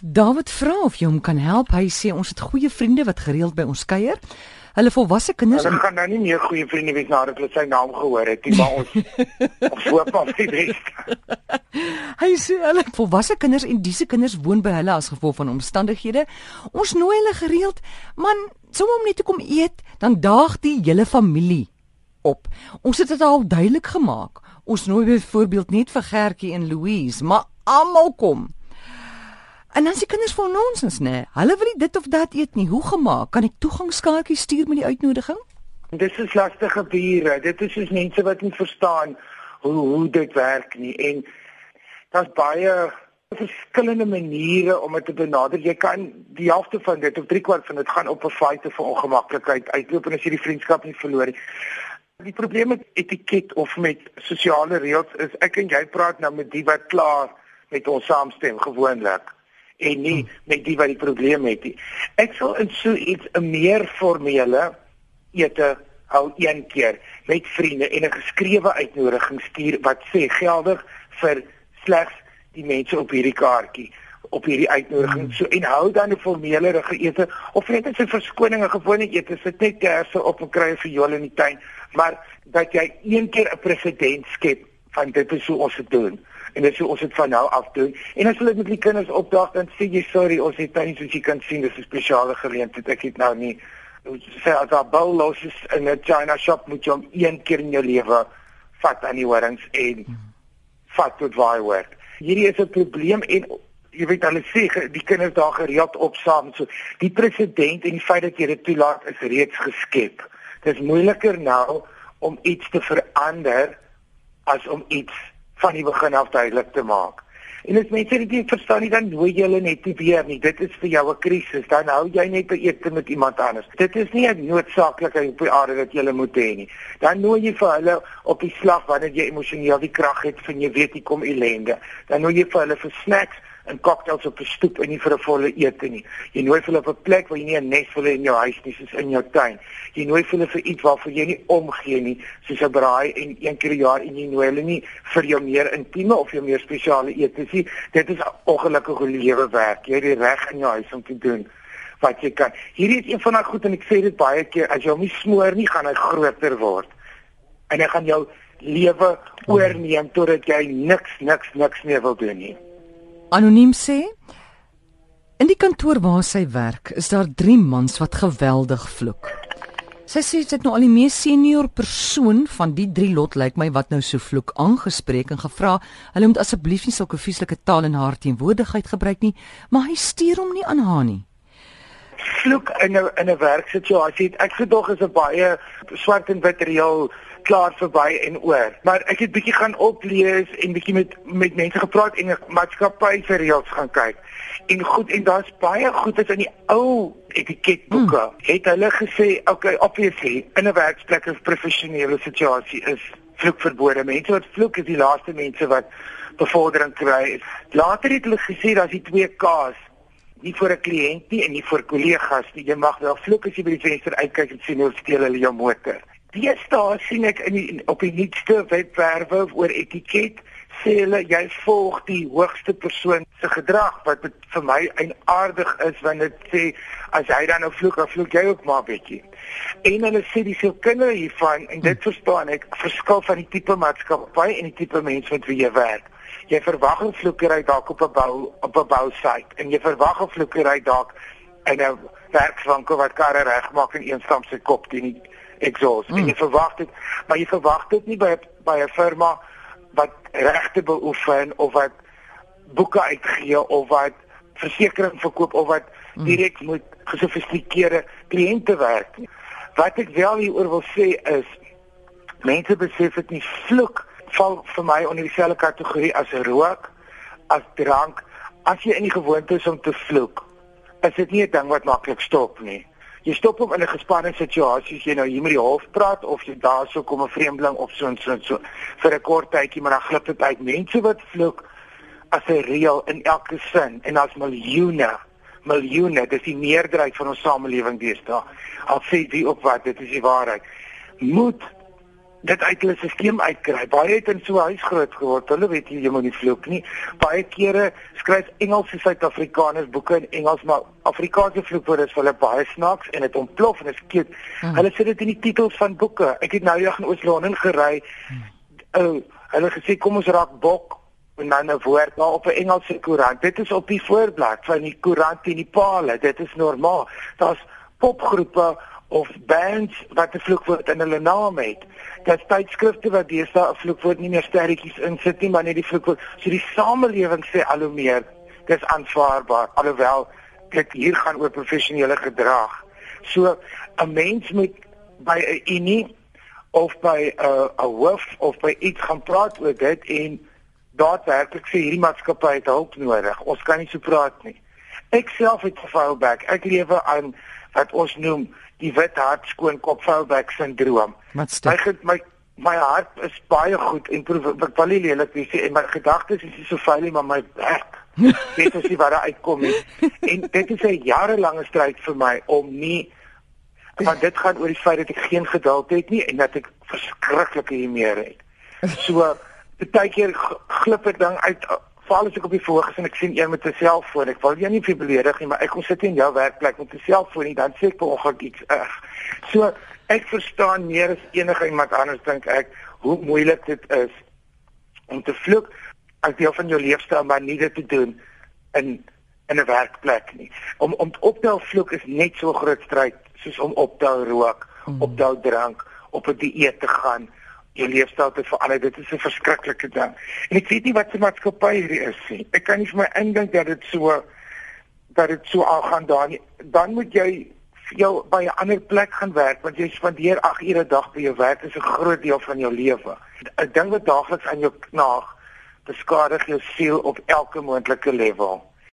David vra of jy hom kan help. Hy sê ons het goeie vriende wat gereeld by ons kuier. Hulle volwasse kinders Hulle gaan nou nie meer goeie vriende wees nadat hulle sy naam gehoor het nie, maar ons ons hoop op die beste. Hy sê hulle volwasse kinders en disse kinders woon by hulle as gevolg van omstandighede. Ons nooi hulle gereeld, man, sommer om net te kom eet, dan daag die hele familie op. Ons het dit al duidelik gemaak. Ons nooi byvoorbeeld net vir Gertjie en Louise, maar almal kom. En dan se kinders van nonsens nê. Hulle wil nie dit of dat eet nie. Hoe gemaak? Kan ek toegangskaartjies stuur met die uitnodiging? Dit is lastige bure. Dit is soos mense wat nie verstaan hoe hoe dit werk nie en daar's baie verskillende maniere om dit te benader. Jy kan die helfte van dit of 3 kwart van dit gaan op 'n feite vir ongemaklikheid uitloop en as jy die vriendskap nie verloor nie. Die probleem met etiket of met sosiale reëls is ek en jy praat nou met die wat klaar met ons saamstem gewoonlik en nie met die wat die probleem het nie. Ek sal in so iets 'n meer formele ete hou een keer met vriende en 'n geskrewe uitnodiging stuur wat sê geldig vir slegs die mense op hierdie kaartjie op hierdie uitnodiging hmm. so en hou dan 'n formele ete of net 'n verskoning 'n gewone ete sit net kersse op en kry vir jou in die tuin maar dat jy een keer 'n presedent skep van dit is hoe ons dit doen en dit sou ons dit van nou af doen. En as hulle met die kinders opdag dan sê jy sorry, ons het nou nie soos jy kan sien dis 'n spesiale geleentheid. Ek het nou nie sê as 'n bowl los is in 'n China shop moet jy hom een keer in jou lewe vat aan die horings en vat tot waar werk. Hierdie is 'n probleem en jy weet hulle sê die kinders daar gereeld op saam so die president en die feit dat jy dit toelaat is reeds geskep. Dit is moeiliker nou om iets te verander as om iets van die begin af duidelik te maak. En as mense dit nie verstaan nie, dan nooi jy hulle net nie weer nie. Dit is vir jou 'n krisis. Dan hou jy net by ete met iemand anders. Dit is nie 'n noodsaaklikheid op die aarde dat jy hulle moet hê nie. Dan nooi jy vir hulle op die slag wanneer jy emosioneel die krag het van jy weet jy kom ellende. Dan nooi jy vir hulle vir snacks en cocktails op 'n stoep en nie vir 'n volle ete nie. Jy nooi hulle op 'n plek waar jy nie 'n nes vir hulle in jou huis nie, soos in jou tuin. Jy nooi hulle vir iets waarvoor jy nie omgee nie, soos 'n braai en een keer per jaar en jy nooi hulle nie vir jou meer intieme of jou meer spesiale ete nie. Dit is ongelukkige lewe werk. Jy het die reg in jou huis om te doen wat jy kan. Hierdie is een van daai goed en ek sê dit baie keer, as jy hom nie smoor nie, gaan hy groter word. En hy gaan jou lewe oorneem totdat jy niks niks niks meer wil doen nie. Anoniem sê In die kantoor waar sy werk, is daar 3 mans wat geweldig vloek. Sy sê dit nou al die mees senior persoon van die 3 lot lyk my wat nou so vloek aangespreek en gevra, hulle moet asseblief nie sulke vieslike taal in haar teenwoordigheid gebruik nie, maar hy stuur hom nie aan haar nie. Vloek in 'n in 'n werksituasie, ek gedog is 'n baie swart en wit reël klaar verby en oor. Maar ek het bietjie gaan oplees en bietjie met met mense gepraat en maatskappy se reëls gaan kyk. En goed en daar's baie goed is in die ou etiketboeke. Hmm. Het hulle gesê, okay, obviously in 'n werksplek of professionele situasie is vloek verbode. Mense wat vloek is die laaste mense wat bevordering kry. Later het hulle gesê daar's die twee K's nie vir 'n kliënt nie en nie vir kollegas nie. Jy mag wel vloek as jy by die venster uitkyk en sien hoe steel hulle jou motor. Deesdae sien ek in die, op die nuutste webwerwe oor etiket sê hulle jy volg die hoogste persoon se gedrag wat vir my eienaardig is wanneer dit sê as hy dan nou vloek, dan vloek jy ook maar bietjie. En hulle sê dis se kinders hiervan en dit verstaan ek verskil van die tipe maatskappy en die tipe mens met wie jy werk. Jy verwag 'n vloekery dalk op 'n bou op 'n bousite en jy verwag 'n vloekery dalk in 'n werkswinkel wat karre regmaak en een stamp se kop teen die exhaust. Mm. En jy verwag dit, maar jy verwag dit nie by by 'n firma wat regte beoefen of wat boeke uitgee of wat versekerings verkoop of wat mm. direk met gesofistikeerde kliënte werk. Wat ek wel hieroor wil sê is mense besef dit nie vloek val vir my onder dieselfde kategorie as rook, as drank. As jy in die gewoonte is om te vloek, is dit nie 'n ding wat maklik stop nie. Jy stop hom in 'n gespanne situasie as jy nou hier met die hof praat of jy daarso kom 'n vreemdeling op so en so en so vir 'n kort tydjie maar dan glip dit uit. Mense wat vloek as 'n reël in elke sin en as miljoene miljoene dis die meerderheid van ons samelewing deesdae. Al sê wie op wat dit is die waarheid. Moet dit uit hulle stelsel uitkry. Baie het in so 'n huis groot geword. Hulle weet jy jy moet nie vloek nie. Baie kere skryf Engelse Suid-Afrikaners boeke in Engels, maar Afrikaanse vloekwoorde is vir hulle baie snaaks en dit ontplof en dit skiet. Hmm. Hulle sit dit in die titels van boeke. Ek het nou eendag in Oos-London gery. Hmm. Oh, hulle gesê kom ons raak bok en dan 'n woord daar op 'n Engelse koerant. Dit is op die voorblad van die koerant en die palle. Dit is normaal. Daar's popgroepe of bands wat 'n vloekwoord in hulle naam het. Daar's tydskrifte wat deesdae 'n vloekwoord nie meer sterretjies insit nie, maar net die vloekwoord. So die samelewing sê al hoe meer dis aanvaarbaar alhoewel dit hier gaan oor professionele gedrag. So 'n mens moet by 'n unie of by 'n 'n hoof of by iets gaan praat oor dit en daadwerklik sê hierdie maatskappy het hulp nodig. Ons kan nie so praat nie. Ek self het gefaal back. Ek lewe aan wat ons noem die wit hart skoon kop foulback sindroom. My my my hart is baie goed en ek wil nie lelik wees en my gedagtes is nie so veilig maar my werk. dit is wat daar uitkom nie. En dit is 'n jarelange stryd vir my om nie want dit gaan oor die feit dat ek geen geduld het nie en dat ek verskriklike humeur het. So baie keer glip ek dan uit val as ek op die verhoog is en ek sien een met 'n selfoon. Ek wil jou nie vir beledig nie, maar ek kom sit in jou werkplek met 'n selfoon en dan sê ek vanoggend iets erg. So ek verstaan meer as enige iemand anders dink ek hoe moeilik dit is om te vloek as deel van jou leefstyl maar nie dit te doen in in 'n werkplek nie. Om om op te hou vloek is net so groot stryd soos om op te hou rook, mm. op te hou drank, op 'n dieet te gaan jou leefstyl te verander. Dit is 'n verskriklike ding. En ek weet nie wat se maatskappy hierdie is nie. Ek kan nie vir my indink dat dit so dat dit so aangaan dan dan moet jy jou by 'n ander plek gaan werk want jy spandeer 8 ure 'n dag by jou werk is 'n groot deel van jou lewe. 'n Ding wat daagliks aan jou knaag, beskadig jou siel op elke moontlike level.